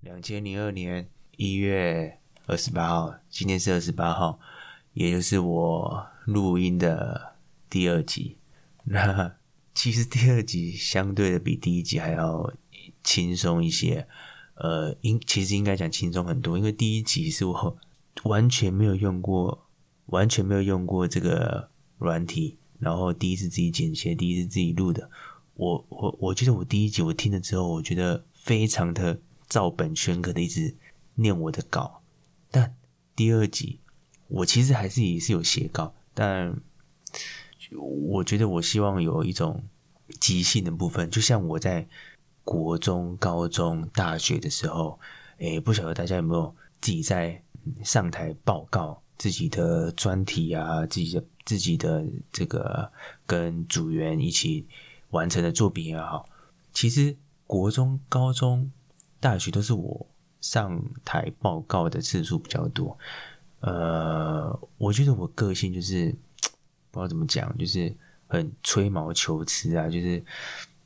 两千零二年一月二十八号，今天是二十八号，也就是我录音的第二集。那其实第二集相对的比第一集还要轻松一些，呃，应其实应该讲轻松很多，因为第一集是我完全没有用过，完全没有用过这个软体，然后第一次自己剪切，第一次自己录的。我我我觉得我第一集我听了之后，我觉得非常的照本宣科的一直念我的稿，但第二集我其实还是也是有写稿，但我觉得我希望有一种即兴的部分，就像我在国中、高中、大学的时候，诶，不晓得大家有没有自己在上台报告自己的专题啊，自己的自己的这个跟组员一起。完成的作品也好，其实国中、高中、大学都是我上台报告的次数比较多。呃，我觉得我个性就是不知道怎么讲，就是很吹毛求疵啊，就是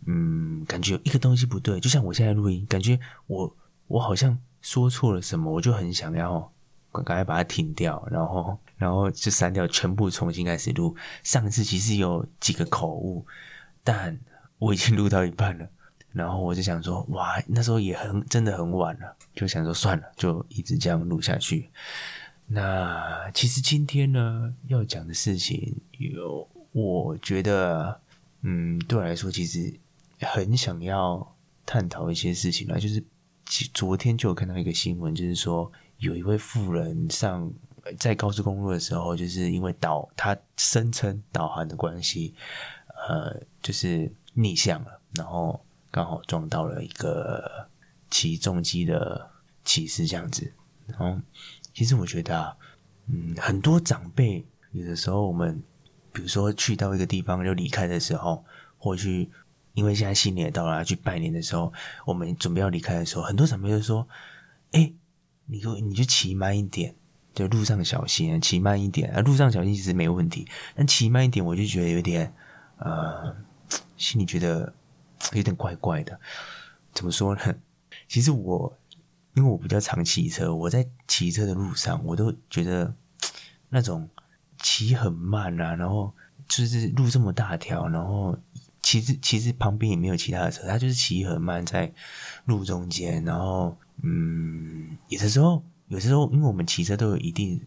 嗯，感觉有一个东西不对，就像我现在录音，感觉我我好像说错了什么，我就很想要赶快把它停掉，然后然后就删掉，全部重新开始录。上次其实有几个口误。但我已经录到一半了，然后我就想说，哇，那时候也很真的很晚了，就想说算了，就一直这样录下去。那其实今天呢要讲的事情有，我觉得，嗯，对我来说其实很想要探讨一些事情啦，就是昨天就有看到一个新闻，就是说有一位富人上在高速公路的时候，就是因为导他声称导航的关系。呃，就是逆向了，然后刚好撞到了一个骑重机的骑士这样子。然后，其实我觉得啊，嗯，很多长辈有的时候，我们比如说去到一个地方就离开的时候，或去，因为现在新年到了，去拜年的时候，我们准备要离开的时候，很多长辈就说：“哎，你就你就骑慢一点，就路上小心，骑慢一点啊。路上小心其实没问题，但骑慢一点，我就觉得有点。”呃，心里觉得有点怪怪的，怎么说呢？其实我因为我比较常骑车，我在骑车的路上，我都觉得那种骑很慢啊，然后就是路这么大条，然后其实其实旁边也没有其他的车，他就是骑很慢在路中间，然后嗯，有的时候有的时候因为我们骑车都有一定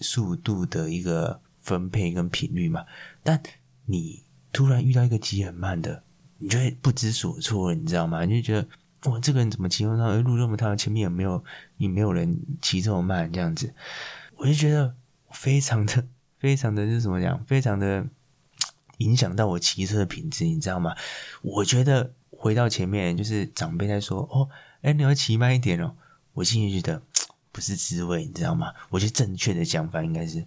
速度的一个分配跟频率嘛，但你。突然遇到一个骑很慢的，你就会不知所措，你知道吗？你就觉得哇，这个人怎么骑那么路这么大，前面也没有，也没有人骑这么慢，这样子，我就觉得非常的、非常的，就是怎么讲，非常的影响到我骑车的品质，你知道吗？我觉得回到前面，就是长辈在说哦，哎，你要骑慢一点哦，我心里觉得不是滋味，你知道吗？我觉得正确的讲法应该是，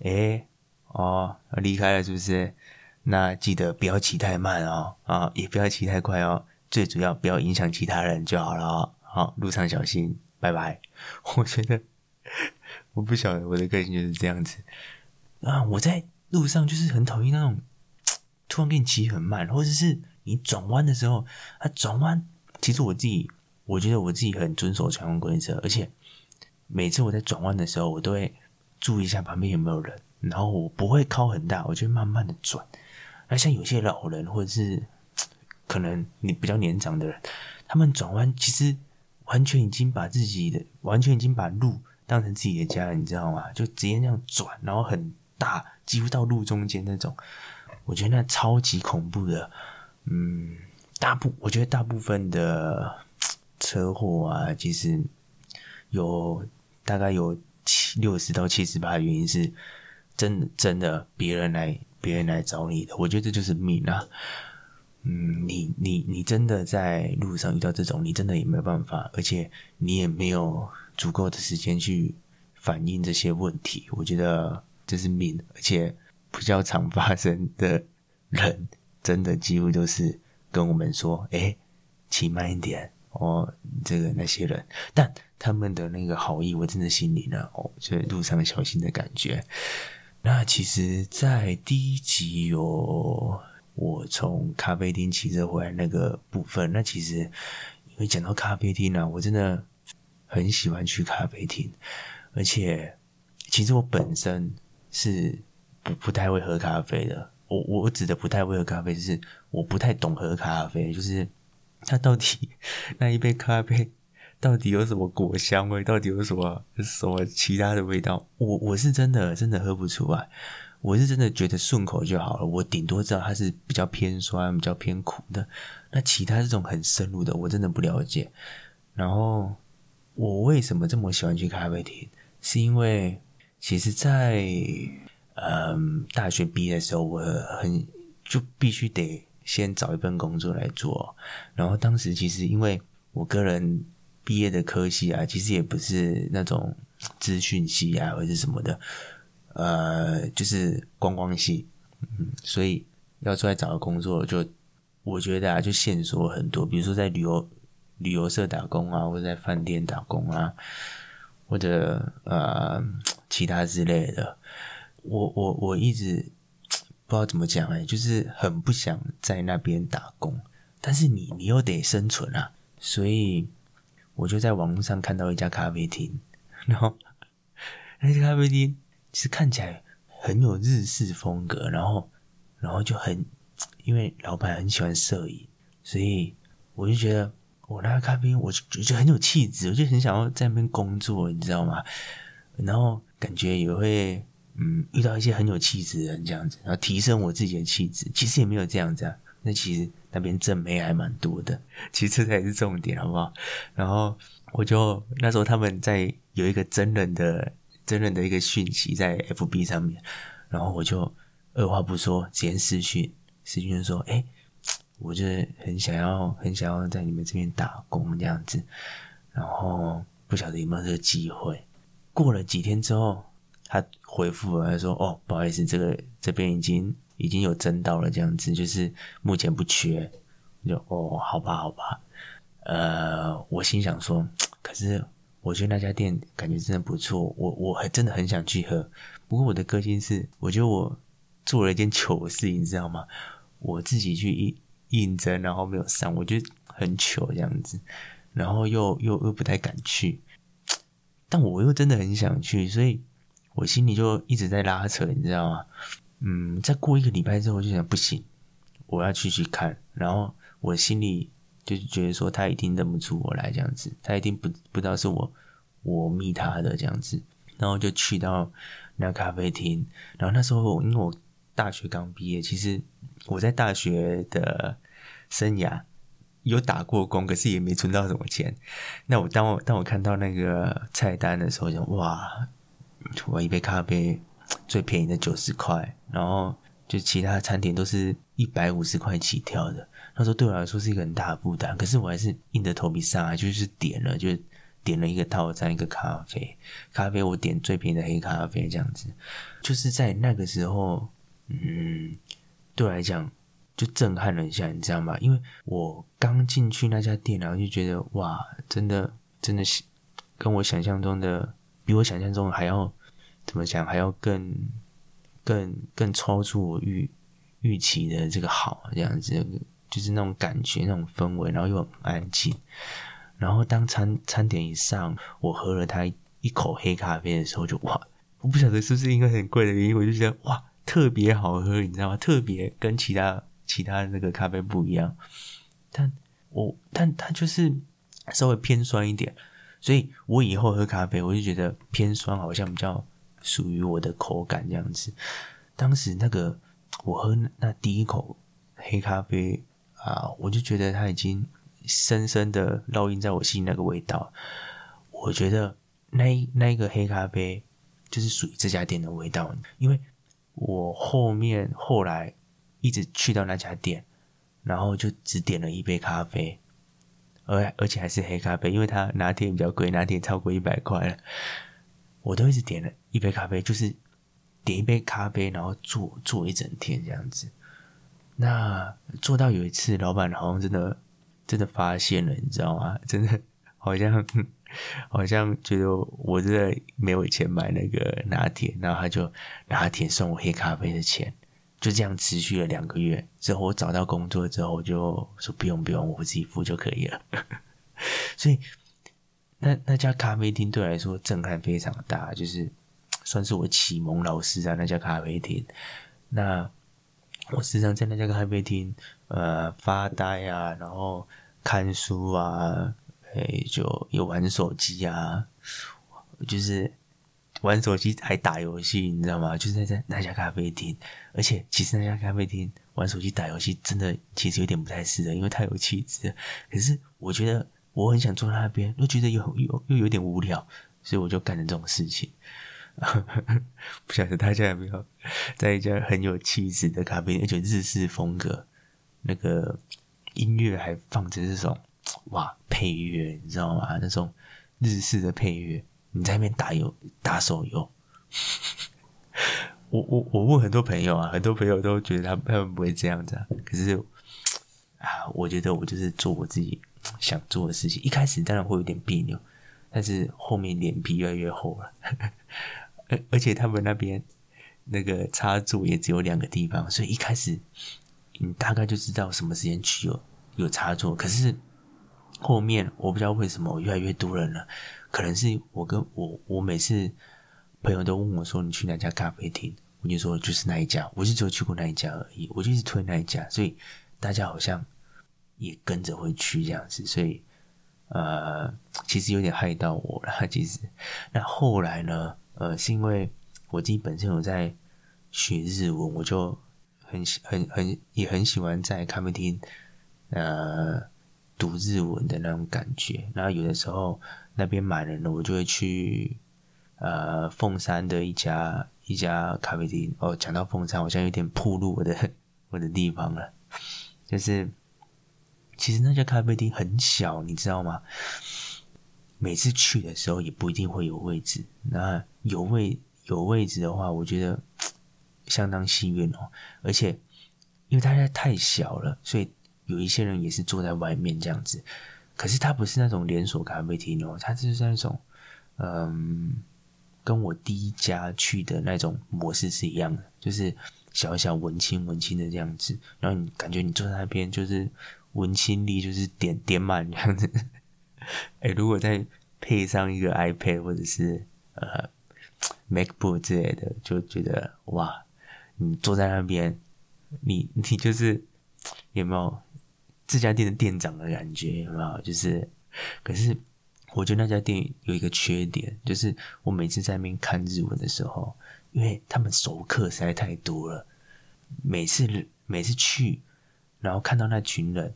哎，哦，要离开了是不是？那记得不要骑太慢哦，啊，也不要骑太快哦，最主要不要影响其他人就好了哦。好，路上小心，拜拜。我觉得我不晓得我的个性就是这样子啊，我在路上就是很讨厌那种突然给你骑很慢，或者是你转弯的时候，他转弯，其实我自己我觉得我自己很遵守交通规则，而且每次我在转弯的时候，我都会注意一下旁边有没有人，然后我不会靠很大，我就慢慢的转。那像有些老人，或者是可能你比较年长的人，他们转弯其实完全已经把自己的完全已经把路当成自己的家，你知道吗？就直接那样转，然后很大，几乎到路中间那种，我觉得那超级恐怖的。嗯，大部我觉得大部分的车祸啊，其实有大概有七六十到七十八的原因是真的真的别人来。别人来找你的，我觉得这就是命啊。嗯，你你你真的在路上遇到这种，你真的也没有办法，而且你也没有足够的时间去反映这些问题。我觉得这是命，而且比较常发生的人，真的几乎都是跟我们说：“哎，骑慢一点哦。”这个那些人，但他们的那个好意，我真的心里呢，哦，就路上小心的感觉。那其实，在第一集有我从咖啡厅骑车回来那个部分。那其实，因为讲到咖啡厅呢，我真的很喜欢去咖啡厅，而且其实我本身是不不太会喝咖啡的。我我指的不太会喝咖啡，就是我不太懂喝咖啡，就是它到底 那一杯咖啡到底有什么果香味，到底有什么什么其他的味道，我我是真的真的喝不出来。我是真的觉得顺口就好了，我顶多知道它是比较偏酸、比较偏苦的。那其他这种很深入的，我真的不了解。然后我为什么这么喜欢去咖啡厅？是因为其实，在嗯大学毕业的时候，我很就必须得先找一份工作来做。然后当时其实因为我个人毕业的科系啊，其实也不是那种资讯系啊，或者什么的。呃，就是观光系，嗯，所以要出来找个工作，就我觉得啊，就线索很多，比如说在旅游旅游社打工啊，或者在饭店打工啊，或者呃其他之类的。我我我一直不知道怎么讲哎，就是很不想在那边打工，但是你你又得生存啊，所以我就在网络上看到一家咖啡厅，然后那家咖啡厅。其实看起来很有日式风格，然后，然后就很，因为老板很喜欢摄影，所以我就觉得我那咖啡厅，我就觉得很有气质，我就很想要在那边工作，你知道吗？然后感觉也会，嗯，遇到一些很有气质的人这样子，然后提升我自己的气质。其实也没有这样子啊，那其实那边正妹还蛮多的，其实这才是重点，好不好？然后我就那时候他们在有一个真人的。真人的一个讯息在 FB 上面，然后我就二话不说直接私讯，私讯就说：“哎，我就是很想要，很想要在你们这边打工这样子。”然后不晓得有没有这个机会。过了几天之后，他回复了，他说：“哦，不好意思，这个这边已经已经有征到了，这样子就是目前不缺。”就哦，好吧，好吧。呃，我心想说，可是。我觉得那家店感觉真的不错，我我还真的很想去喝。不过我的个性是，我觉得我做了一件糗事，你知道吗？我自己去应应征，然后没有上，我觉得很糗这样子，然后又又又不太敢去，但我又真的很想去，所以我心里就一直在拉扯，你知道吗？嗯，再过一个礼拜之后，就想不行，我要去去看，然后我心里。就觉得说他一定认不出我来这样子，他一定不不知道是我我密他的这样子，然后就去到那咖啡厅，然后那时候因为我大学刚毕业，其实我在大学的生涯有打过工，可是也没存到什么钱。那我当我当我看到那个菜单的时候，就哇，我一杯咖啡 最便宜的九十块，然后就其他餐点都是一百五十块起跳的。那时候对我来说是一个很大的负担，可是我还是硬着头皮上来，就是点了，就点了一个套餐，一个咖啡，咖啡我点最便宜的黑咖啡，这样子，就是在那个时候，嗯，对我来讲就震撼了一下，你知道吗？因为我刚进去那家店，然后就觉得哇，真的，真的是跟我想象中的，比我想象中还要怎么讲，还要更更更超出我预预期的这个好，这样子。就是那种感觉，那种氛围，然后又很安静。然后当餐餐点一上，我喝了它一口黑咖啡的时候，就哇！我不晓得是不是因为很贵的原因，我就觉得哇，特别好喝，你知道吗？特别跟其他其他那个咖啡不一样。但我但它就是稍微偏酸一点，所以我以后喝咖啡，我就觉得偏酸好像比较属于我的口感这样子。当时那个我喝那第一口黑咖啡。啊，我就觉得它已经深深的烙印在我心那个味道。我觉得那那个黑咖啡就是属于这家店的味道，因为我后面后来一直去到那家店，然后就只点了一杯咖啡，而而且还是黑咖啡，因为它拿铁比较贵，拿铁超过一百块了。我都一直点了一杯咖啡，就是点一杯咖啡，然后坐坐一整天这样子。那做到有一次，老板好像真的真的发现了，你知道吗？真的好像好像觉得我真的没有钱买那个拿铁，然后他就拿铁送我黑咖啡的钱，就这样持续了两个月。之后我找到工作之后，我就说不用不用，我自己付就可以了。所以那那家咖啡厅对我来说震撼非常大，就是 算是我启蒙老师啊。那家咖啡厅，那我时常在那家咖啡厅呃发呆啊，然后看书啊，哎，就有玩手机啊，就是玩手机还打游戏，你知道吗？就是在在那家咖啡厅，而且其实那家咖啡厅玩手机打游戏真的其实有点不太适合，因为太有气质。可是我觉得。我很想坐在那边，又觉得有有又有点无聊，所以我就干了这种事情。不晓得大家有没有在一家很有气质的咖啡店，而且日式风格，那个音乐还放着这种哇配乐，你知道吗？那种日式的配乐，你在那边打游打手游。我我我问很多朋友啊，很多朋友都觉得他他们不会这样子，可是啊，我觉得我就是做我自己。想做的事情，一开始当然会有点别扭，但是后面脸皮越来越厚了。而 而且他们那边那个插座也只有两个地方，所以一开始你大概就知道什么时间去有有插座。可是后面我不知道为什么越来越多人了，可能是我跟我我每次朋友都问我说你去哪家咖啡厅，我就说就是那一家，我就只有去过那一家而已，我就一直推那一家，所以大家好像。也跟着会去这样子，所以呃，其实有点害到我了。其实，那后来呢，呃，是因为我自己本身有在学日文，我就很很很也很喜欢在咖啡厅呃读日文的那种感觉。然后有的时候那边满人了，我就会去呃凤山的一家一家咖啡厅。哦，讲到凤山，好像有点铺路我的 我的地方了，就是。其实那家咖啡厅很小，你知道吗？每次去的时候也不一定会有位置。那有位有位置的话，我觉得相当幸运哦。而且因为大家太小了，所以有一些人也是坐在外面这样子。可是它不是那种连锁咖啡厅哦，它就是那种嗯，跟我第一家去的那种模式是一样的，就是小小文青文青的这样子。然后你感觉你坐在那边就是。文青力就是点点满这样子，哎，如果再配上一个 iPad 或者是呃 MacBook 之类的，就觉得哇，你坐在那边，你 你就是有没有这家店的店长的感觉？有没有？就是，可是我觉得那家店有一个缺点，就是我每次在那边看日文的时候，因为他们熟客实在太多了，每次每次去，然后看到那群人。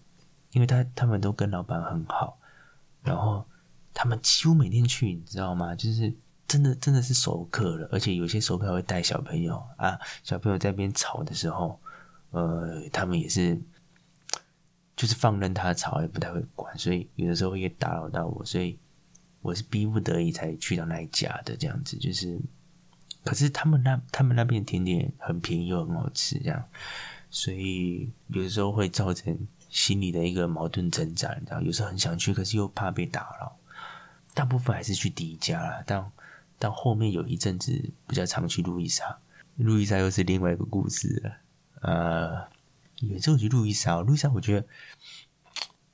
因为他他们都跟老板很好，然后他们几乎每天去，你知道吗？就是真的真的是熟客了，而且有些熟客会带小朋友啊，小朋友在边吵的时候，呃，他们也是就是放任他吵，也不太会管，所以有的时候也打扰到我，所以我是逼不得已才去到那一家的这样子。就是，可是他们那他们那边甜点很便宜又很好吃，这样，所以有的时候会造成。心里的一个矛盾挣扎，你知道，有时候很想去，可是又怕被打扰。大部分还是去第一家啦，但但后面有一阵子比较常去路易莎，路易莎又是另外一个故事了。呃，有时候去路易莎，路易莎我觉得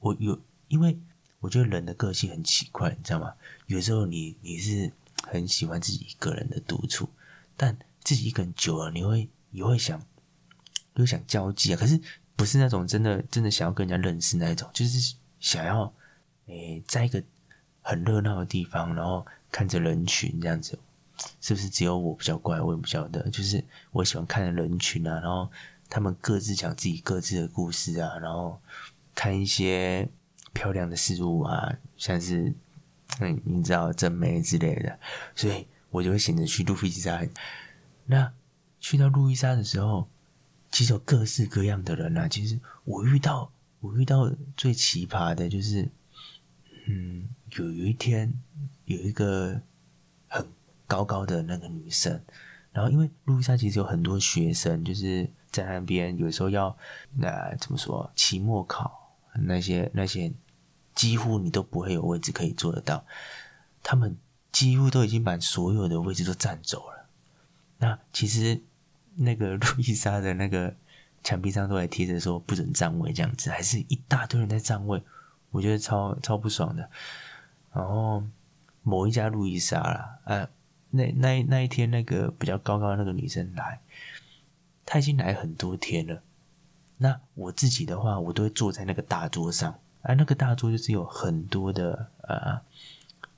我有，因为我觉得人的个性很奇怪，你知道吗？有时候你你是很喜欢自己一个人的独处，但自己一个人久了，你会你会想又想交际啊，可是。不是那种真的真的想要跟人家认识那一种，就是想要诶，在一个很热闹的地方，然后看着人群这样子，是不是只有我比较怪？我也不晓得。就是我喜欢看人群啊，然后他们各自讲自己各自的故事啊，然后看一些漂亮的事物啊，像是嗯，你知道真美之类的，所以我就会选择去路易莎。那去到路易莎的时候。其实有各式各样的人啊。其实我遇到我遇到最奇葩的就是，嗯，有有一天有一个很高高的那个女生，然后因为路易莎其实有很多学生，就是在那边有时候要那怎么说期末考那些那些，几乎你都不会有位置可以坐得到，他们几乎都已经把所有的位置都占走了。那其实。那个 路易莎的那个墙壁上都还贴着说不准站位这样子，还是一大堆人在站位，我觉得超超不爽的。然后某一家路易莎啦，呃，那那那一天那个比较高高的那个女生来，她已经来很多天了。那我自己的话，我都会坐在那个大桌上，啊，那个大桌就是有很多的呃，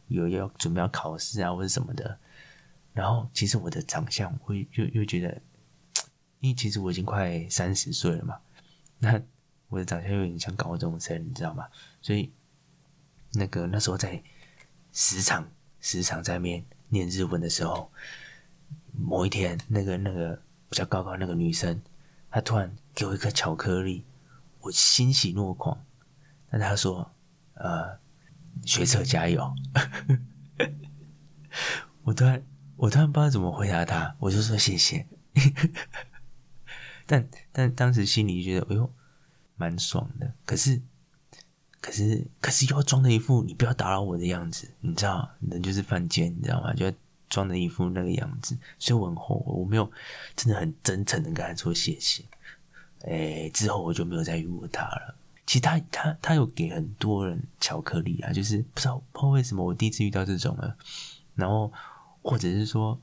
有要准备要考试啊或者什么的。然后其实我的长相，我又又觉得，因为其实我已经快三十岁了嘛，那我的长相有点像高中生，你知道吗？所以那个那时候在时常时常在面念日文的时候，某一天，那个那个比较高高那个女生，她突然给我一颗巧克力，我欣喜若狂。但她说：“呃，学车加油。”我突然。我突然不知道怎么回答她，我就说谢谢。但但当时心里觉得，哎呦，蛮爽的。可是，可是，可是又要装的一副你不要打扰我的样子，你知道，人就是犯贱，你知道吗？就装的一副那个样子。所以我很后悔，我没有真的很真诚的跟他说谢谢。哎，之后我就没有再遇过他了。其实他他他有给很多人巧克力啊，就是不知道不知道为什么我第一次遇到这种了，然后。或者是说，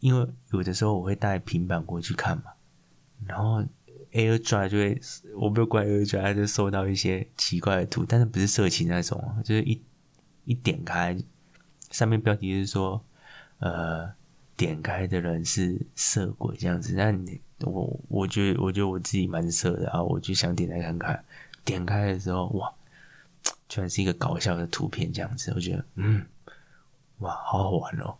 因为有的时候我会带平板过去看嘛，然后 AirDrop 就会，我没有关 AirDrop 就收到一些奇怪的图，但是不是色情那种，就是一一点开，上面标题是说，呃，点开的人是色鬼这样子。那你我我觉得我觉得我自己蛮色的啊，我就想点开看看，点开的时候哇，居然是一个搞笑的图片这样子，我觉得嗯。哇，好好玩哦！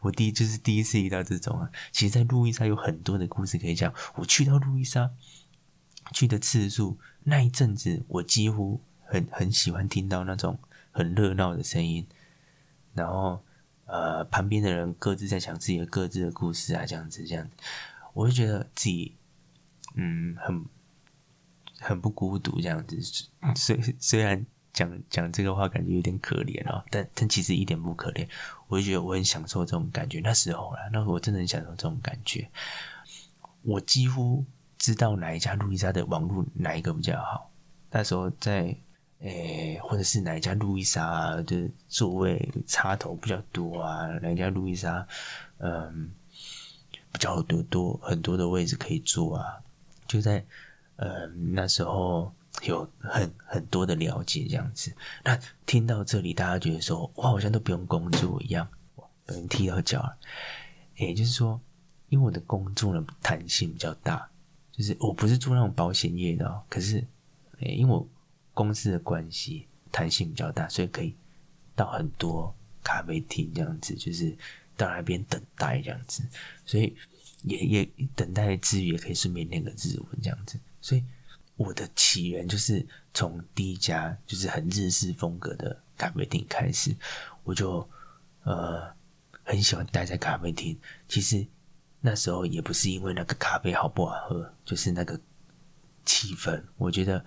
我第一就是第一次遇到这种啊。其实，在路易莎有很多的故事可以讲。我去到路易莎去的次数，那一阵子我几乎很很喜欢听到那种很热闹的声音，然后呃，旁边的人各自在讲自己的各自的故事啊，这样子这样子，我就觉得自己嗯很很不孤独这样子。虽虽然。讲讲这个话感觉有点可怜哦，但但其实一点不可怜，我就觉得我很享受这种感觉。那时候啦，那时候我真的很享受这种感觉。我几乎知道哪一家路易莎的网络哪一个比较好。那时候在诶，或者是哪一家路易莎的座位插头比较多啊？哪一家路易莎嗯比较多多很多的位置可以坐啊？就在嗯那时候。有很很多的了解这样子，那听到这里，大家觉得说，哇，好像都不用工作一样，被人踢到脚了。也就是说，因为我的工作的弹性比较大，就是我不是做那种保险业的，哦。可是，因为我公司的关系，弹性比较大，所以可以到很多咖啡厅这样子，就是到那边等待这样子，所以也也等待之余，也可以顺便练个日文这样子，所以。我的起源就是从第一家就是很日式风格的咖啡厅开始，我就呃很喜欢待在咖啡厅。其实那时候也不是因为那个咖啡好不好喝，就是那个气氛。我觉得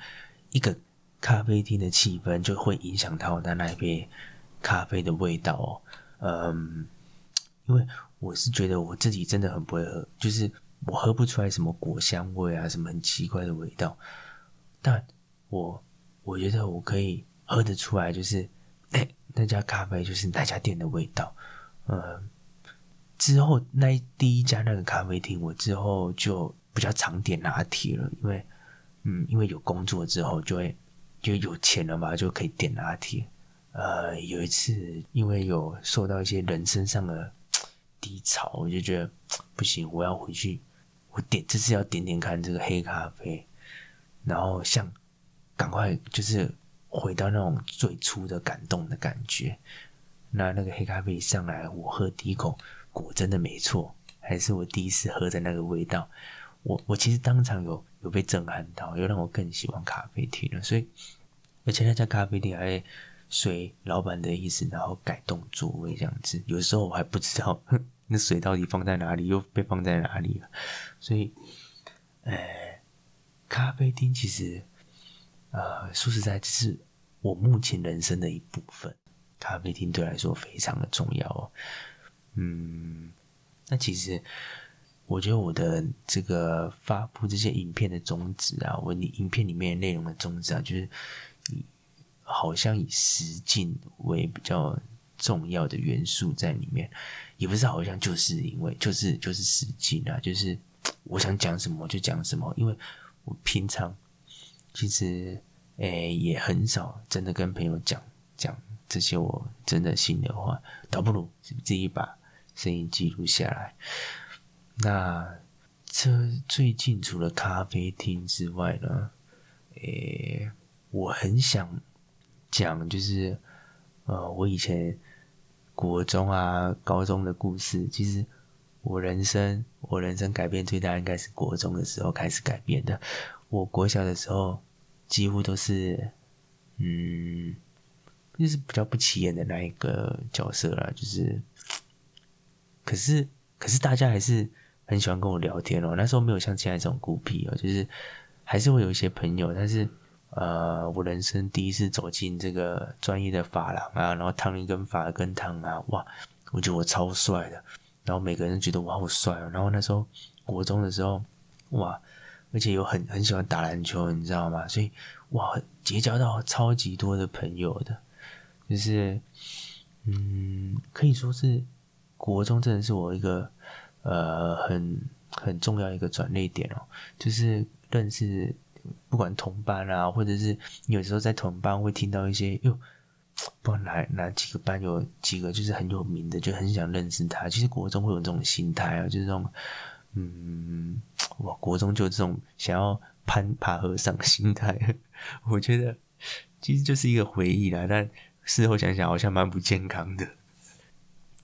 一个咖啡厅的气氛就会影响到它那杯咖啡的味道哦。嗯，因为我是觉得我自己真的很不会喝，就是。我喝不出来什么果香味啊，什么很奇怪的味道，但我我觉得我可以喝得出来，就是哎，那家咖啡就是那家店的味道。嗯，之后那第一家那个咖啡厅，我之后就比较常点拿铁了，因为嗯，因为有工作之后就会就有钱了嘛，就可以点拿铁。呃，有一次因为有受到一些人身上的 低潮，我就觉得 不行，我要回去。我点这次要点点看这个黑咖啡，然后像赶快就是回到那种最初的感动的感觉。那那个黑咖啡一上来，我喝第一口，果真的没错，还是我第一次喝的那个味道。我我其实当场有有被震撼到，又让我更喜欢咖啡厅了。所以而且那家咖啡店还随老板的意思，然后改动座位这样子。有时候我还不知道。那水到底放在哪里？又被放在哪里了？所以，呃，咖啡厅其实，呃，说实在，这是我目前人生的一部分。咖啡厅对来说非常的重要哦。嗯，那其实我觉得我的这个发布这些影片的宗旨啊，我影片里面内容的宗旨啊，就是好像以实境为比较重要的元素在里面，也不是好像就是因为就是就是实际啊，就是我想讲什么就讲什么，因为我平常其实诶也很少真的跟朋友讲讲这些我真的心的话，倒不如自己把声音记录下来。那这最近除了咖啡厅之外呢，诶，我很想讲就是。呃，我以前国中啊、高中的故事，其实我人生我人生改变最大应该是国中的时候开始改变的。我国小的时候几乎都是，嗯，就是比较不起眼的那一个角色啦。就是，可是可是大家还是很喜欢跟我聊天哦。那时候没有像现在这种孤僻哦，就是还是会有一些朋友，但是。呃，我人生第一次走进这个专业的发廊啊，然后烫一根发根烫啊，哇，我觉得我超帅的，然后每个人觉得我好帅哦。然后那时候国中的时候，哇，而且有很很喜欢打篮球，你知道吗？所以哇，结交到超级多的朋友的，就是嗯，可以说是国中真的是我一个呃很很重要一个转捩点哦，就是认识。不管同班啊，或者是有时候在同班会听到一些哟，不管哪哪几个班有几个就是很有名的，就很想认识他。其实国中会有这种心态啊，就是这种嗯，哇，国中就这种想要攀爬和尚心态。我觉得其实就是一个回忆啦，但事后想想好像蛮不健康的。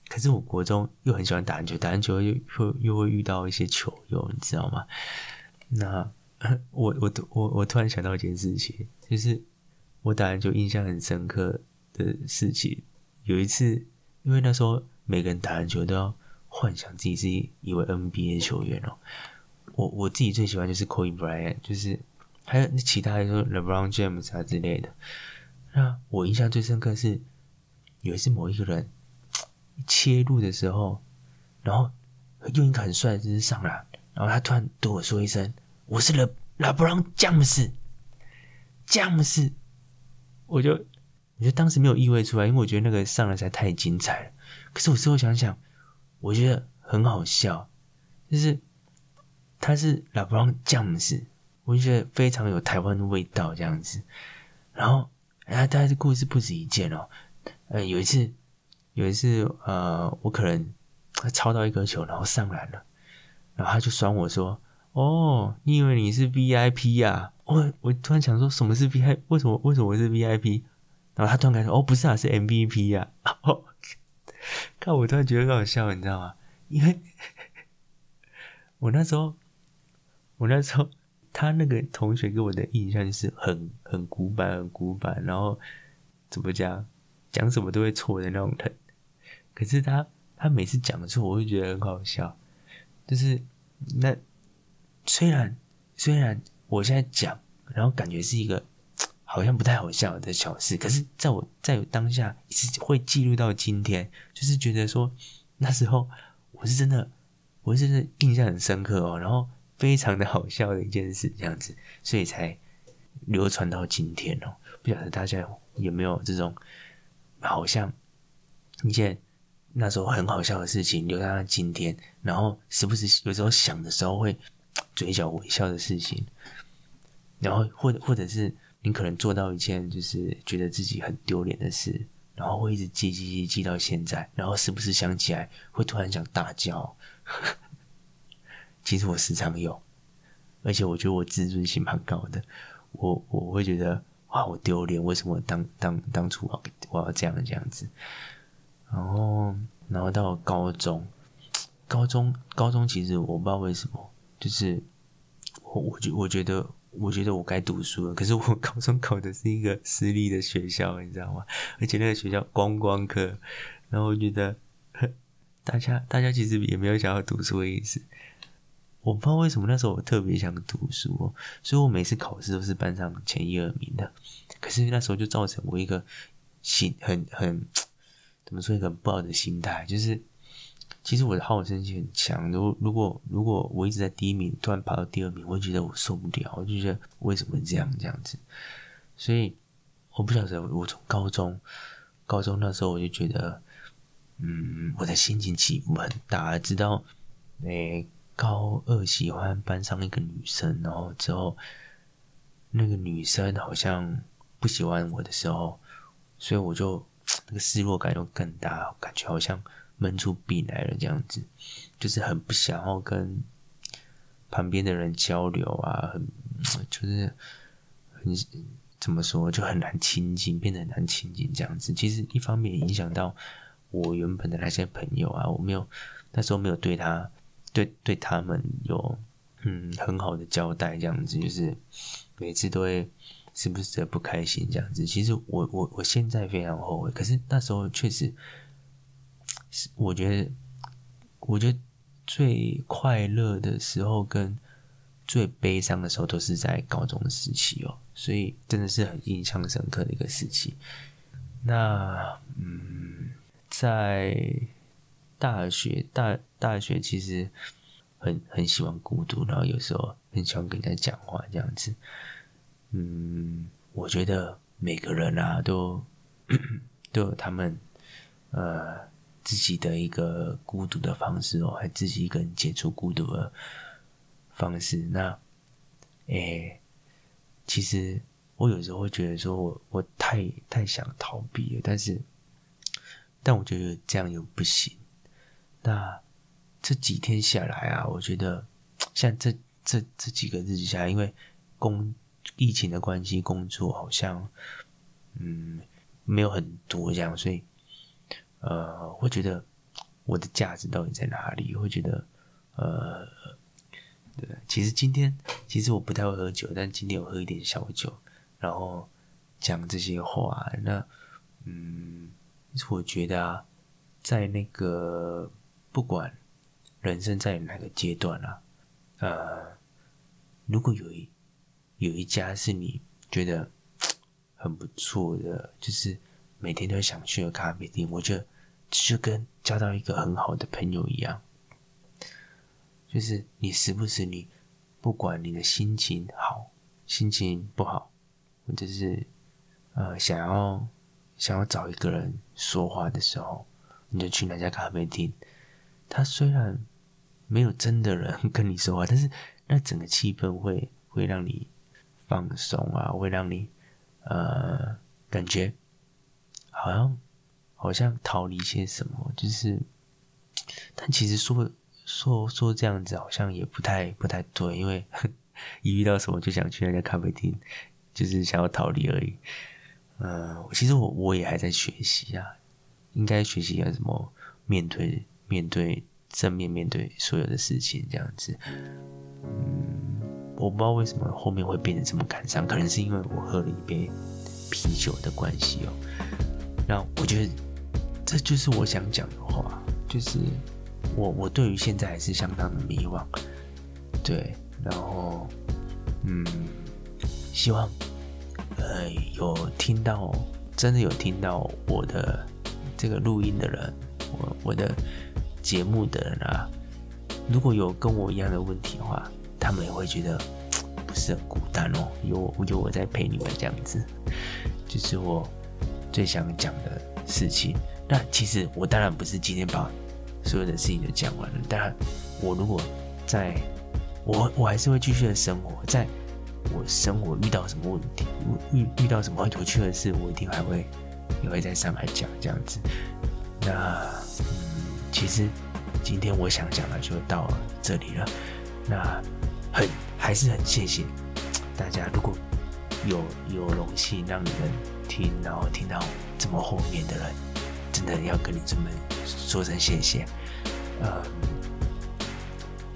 可是我国中又很喜欢打篮球，打篮球又又又会遇到一些球友，你知道吗？那。我我我我突然想到一件事情，就是我打篮球印象很深刻的事情。有一次，因为那时候每个人打篮球都要幻想自己是一位 NBA 球员哦。我我自己最喜欢就是 Kobe Bryant，就是还有其他的说 LeBron James 啊之类的。那我印象最深刻是有一次某一个人切入的时候，然后用一个很帅的姿势上来，然后他突然对我说一声。我是勒拉布朗詹姆斯，詹姆斯，我就我觉得当时没有意会出来，因为我觉得那个上来实在太精彩了。可是我事后想想，我觉得很好笑，就是他是拉布朗詹姆斯，我就觉得非常有台湾的味道这样子。然后，哎，大家的故事不止一件哦。呃，有一次，有一次，呃，我可能他抄到一颗球，然后上篮了，然后他就酸我说。哦，你以为你是 VIP 呀？我我突然想说，什么是 VIP？为什么为什么我是 VIP？然后他突然开说，哦，不是啊，是 MVP 呀。看我突然觉得很好笑，你知道吗？因为 我那时候，我那时候他那个同学给我的印象就是很很古板，很古板，然后怎么讲，讲什么都会错的那种人。可是他他每次讲的时候，我会觉得很好笑，就是那。虽然虽然我现在讲，然后感觉是一个 好像不太好笑的小事，可是在我在当下是会记录到今天，就是觉得说那时候我是真的，我是真的印象很深刻哦，然后非常的好笑的一件事，这样子，所以才流传到今天哦。不晓得大家有没有这种好像一件那时候很好笑的事情留到今天，然后时不时有时候想的时候会。嘴角微笑的事情，然后或者或者是你可能做到一件就是觉得自己很丢脸的事，然后会一直记记记记到现在，然后时不时想起来会突然想大叫。其实我时常有，而且我觉得我自尊心蛮高的，我我会觉得哇，我丢脸，为什么当当当初我我要这样这样子？然后然后到高中，高中高中其实我不知道为什么。就是我，我觉我觉得，我觉得我该读书了。可是我 高中考的是一个私立的学校，你知道吗？而且那个学校观光科，然后我觉得大家大家其实也没有想要读书的意思。我不知道为什么那时候我特别想读书，所以我每次考试都是班上前一二名的。可是那时候就造成我一个心很很 怎么说一个不好的心态，就是。其实我的好胜心很强，如如果如果我一直在第一名，突然跑到第二名，我会觉得我受不了，我就觉得为什么这样这样子？所以我不晓得，我从高中高中那时候我就觉得，嗯，我的心情起伏很大。直到诶高二喜欢班上一个女生，然后之后那个女生好像不喜欢我的时候，所以我就那个失落感又更大，感觉好像闷出病来了这样子，就是很不想要跟旁边的人交流啊，很 就是很。怎么说就很难亲近，变得很难亲近这样子。其实一方面影响到我原本的那些朋友啊，我没有那时候没有对他对对他们有嗯很好的交代，这样子就是每次都会时不时的不开心这样子。其实我我我现在非常后悔，可是那时候确实我觉得我觉得最快乐的时候跟。最悲伤的时候都是在高中时期哦，所以真的是很印象深刻的一个时期。那嗯，在大学大大学其实很很喜欢孤独，然后有时候很喜欢跟人家讲话这样子。嗯，我觉得每个人啊都 都有他们呃自己的一个孤独的方式哦，还自己一个人解除孤独的。方式，那，诶，其实我有时候会觉得说，我我太太想逃避了，但是，但我觉得这样又不行。那这几天下来啊，我觉得像这这这几个日子下来，因为工疫情的关系，工作好像嗯没有很多这样，所以呃，会觉得我的价值到底在哪里？会觉得呃。对，其实今天其实我不太会喝酒，但今天有喝一点小酒，然后讲这些话。那嗯，我觉得啊，在那个不管人生在哪个阶段啊，呃，如果有一有一家是你觉得很不错的，就是每天都想去的咖啡店，我觉得就跟交到一个很好的朋友一样。就是你时不时，你不管你的心情好，心情不好，或者是呃想要想要找一个人说话的时候，你就去那家咖啡厅。他虽然没有真的人跟你说话，但是那整个气氛会会让你放松啊，会让你呃感觉好像好像逃离些什么，就是，但其实说。说说这样子好像也不太不太对，因为 一遇到什么就想去那家咖啡厅，就是想要逃离而已。嗯，其实我我也还在学习啊，应该学习要怎么面对面对正面面对所有的事情这样子。嗯，我不知道为什么后面会变得这么感伤，可能是因为我喝了一杯啤酒的关系哦。那我觉得这就是我想讲的话，就是。我我对于现在还是相当的迷惘，对，然后，嗯，希望，呃，有听到，真的有听到我的这个录音的人，我我的节目的人啊，如果有跟我一样的问题的话，他们也会觉得 不是很孤单哦，有我有我在陪你们这样子，就是我最想讲的事情。那其实我当然不是今天把。所有的事情都讲完了，当然，我如果在，我我还是会继续的生活，在我生活遇到什么问题，遇遇到什么有趣的事，我一定还会也会在上海讲这样子。那嗯，其实今天我想讲的就到这里了。那很还是很谢谢大家，如果有有荣幸让你们听，然后听到这么后面的人。真的要跟你这么说声谢谢，呃，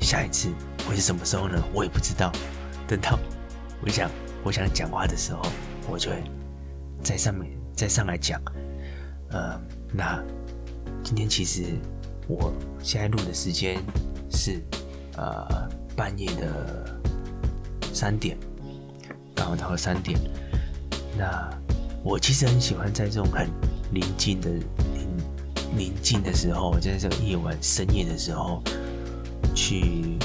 下一次会是什么时候呢？我也不知道。等到我想我想讲话的时候，我就会在上面再上来讲。呃，那今天其实我现在录的时间是呃半夜的三点，刚好到了三点。那我其实很喜欢在这种很宁静的。宁静的时候，在这个夜晚深夜的时候，去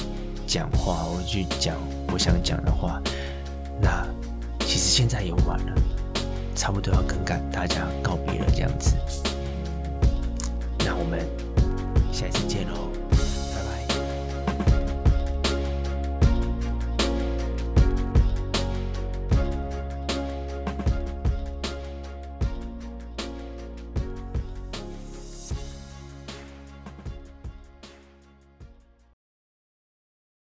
讲话，我去讲我想讲的话。那其实现在也晚了，差不多要跟大大家告别了，这样子。那我们下次见喽。